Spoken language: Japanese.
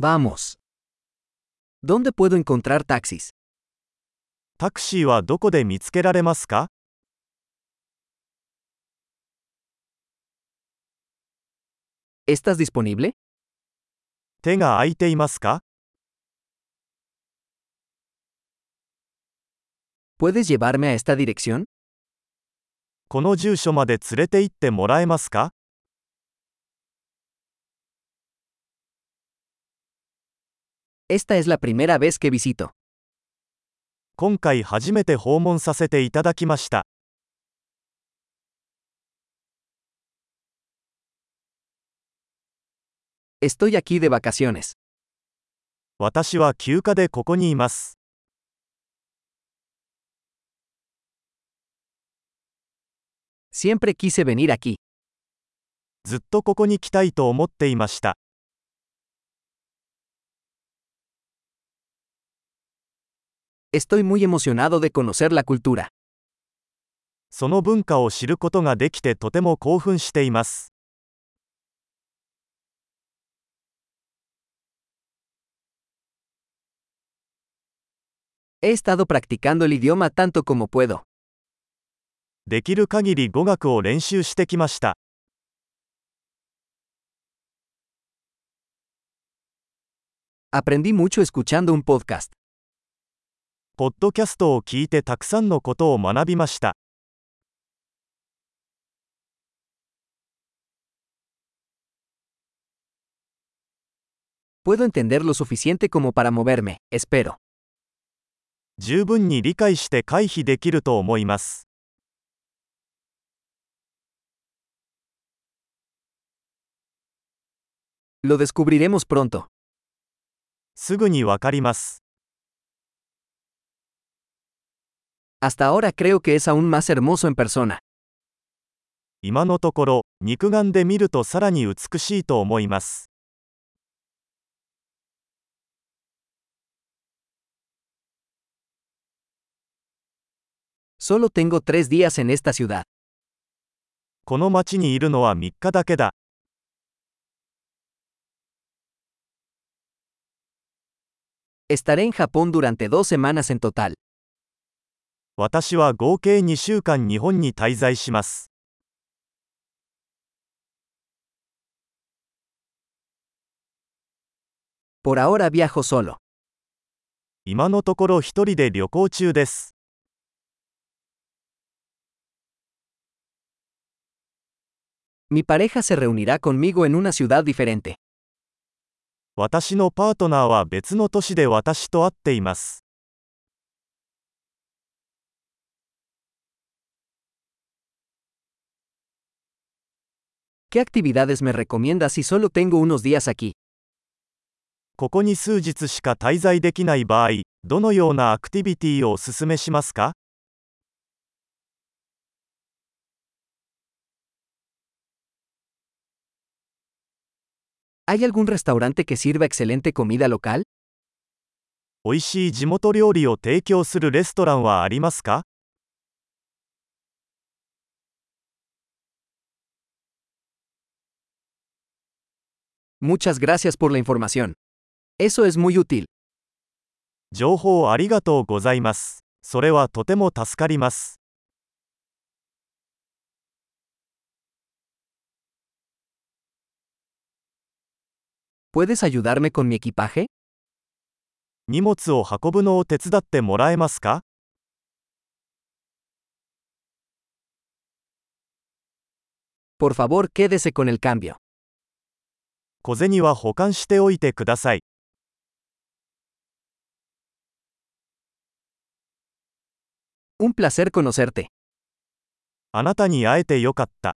Vamos. ¿Dónde puedo encontrar taxis? タクシーはどこで見つけられますか ¿Estás disponible? 手が空いていますか ¿Puedes llevarme a esta dirección? この住所まで連れて行ってもらえますか Esta es la primera vez que visito. 今回初めて訪問させていただきました。Estoy aquí de vacaciones. 私は休暇でここにいます。Siempre quise venir aquí. ずっとここに来たいと思っていました。Estoy muy emocionado de conocer la cultura. その文化を知ることができてとても興奮しています。 He estado practicando el idioma tanto como puedo. できる限り語学を練習してきました。 Aprendí mucho escuchando un podcast. ポッドキャストを聞いてたくさんのことを学びました。Puedo entender lo suficiente como para moverme, espero. 十分に理解して回避できると思います。Lo descubriremos pronto. すぐにわかります。Hasta ahora creo que es aún más hermoso en persona. 今のところ、肉眼で見るとさらに美しいと思います。 Solo tengo tres días en esta ciudad. この町にいるのは3日だけだ。 Estaré en Japón durante dos semanas en total. 私は合計2週間日本に滞在します。Por ahora viajo solo. 今のところ一人で旅行中です。Mi pareja se reunirá conmigo en una ciudad diferente. 私のパートナーは別の都市で私と会っています。¿Qué actividades me recomiendas si solo tengo unos días aquí? ここに数日しか滞在できない場合、どのようなアクティビティをお勧めしますか ¿Hay algún restaurante que sirva excelente comida local? 美味しい地元料理を提供するレストランはありますか Muchas gracias por la información. Eso es muy útil. 情報ありがとうございます。それはとても助かります。 ¿Puedes ayudarme con mi equipaje? 荷物を運ぶのを手伝ってもらえますか Por favor, quédese con el cambio. 小銭は保管しておいてください。Un placer conocerte. あなたに会えてよかった。